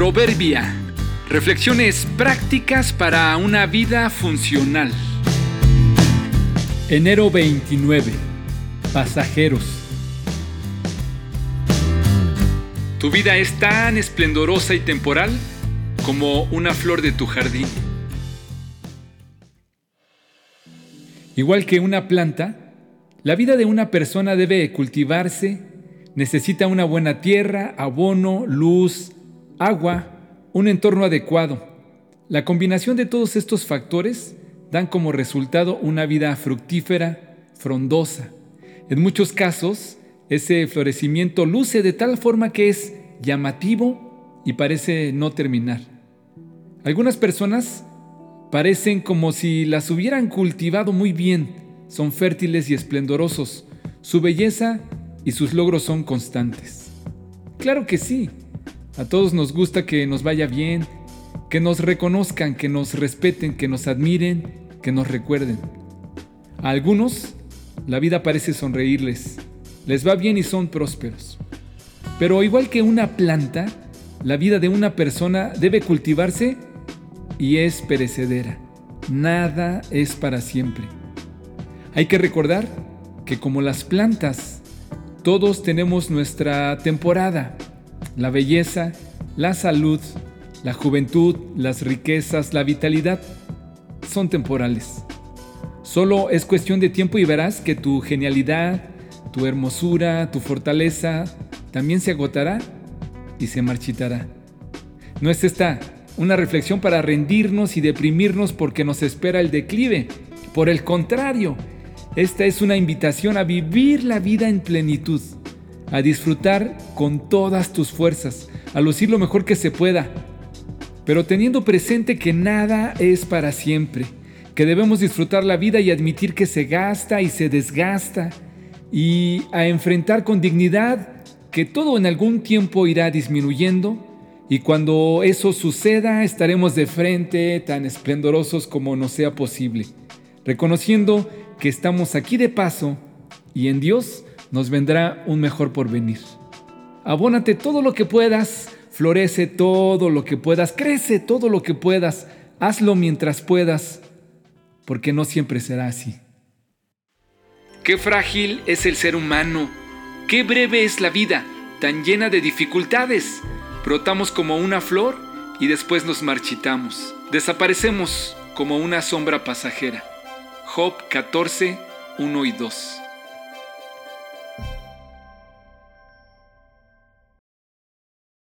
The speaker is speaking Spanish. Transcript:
Proverbia. Reflexiones prácticas para una vida funcional. Enero 29. Pasajeros. Tu vida es tan esplendorosa y temporal como una flor de tu jardín. Igual que una planta, la vida de una persona debe cultivarse, necesita una buena tierra, abono, luz, agua, un entorno adecuado. La combinación de todos estos factores dan como resultado una vida fructífera, frondosa. En muchos casos, ese florecimiento luce de tal forma que es llamativo y parece no terminar. Algunas personas parecen como si las hubieran cultivado muy bien, son fértiles y esplendorosos, su belleza y sus logros son constantes. Claro que sí, a todos nos gusta que nos vaya bien, que nos reconozcan, que nos respeten, que nos admiren, que nos recuerden. A algunos, la vida parece sonreírles, les va bien y son prósperos. Pero igual que una planta, la vida de una persona debe cultivarse y es perecedera. Nada es para siempre. Hay que recordar que como las plantas, todos tenemos nuestra temporada la belleza, la salud, la juventud, las riquezas, la vitalidad son temporales. Solo es cuestión de tiempo y verás que tu genialidad, tu hermosura, tu fortaleza también se agotará y se marchitará. No es esta una reflexión para rendirnos y deprimirnos porque nos espera el declive. Por el contrario, esta es una invitación a vivir la vida en plenitud a disfrutar con todas tus fuerzas, a lucir lo mejor que se pueda, pero teniendo presente que nada es para siempre, que debemos disfrutar la vida y admitir que se gasta y se desgasta, y a enfrentar con dignidad que todo en algún tiempo irá disminuyendo, y cuando eso suceda estaremos de frente tan esplendorosos como nos sea posible, reconociendo que estamos aquí de paso y en Dios nos vendrá un mejor porvenir. Abónate todo lo que puedas, florece todo lo que puedas, crece todo lo que puedas, hazlo mientras puedas, porque no siempre será así. Qué frágil es el ser humano, qué breve es la vida, tan llena de dificultades. Brotamos como una flor y después nos marchitamos. Desaparecemos como una sombra pasajera. Job 14, 1 y 2.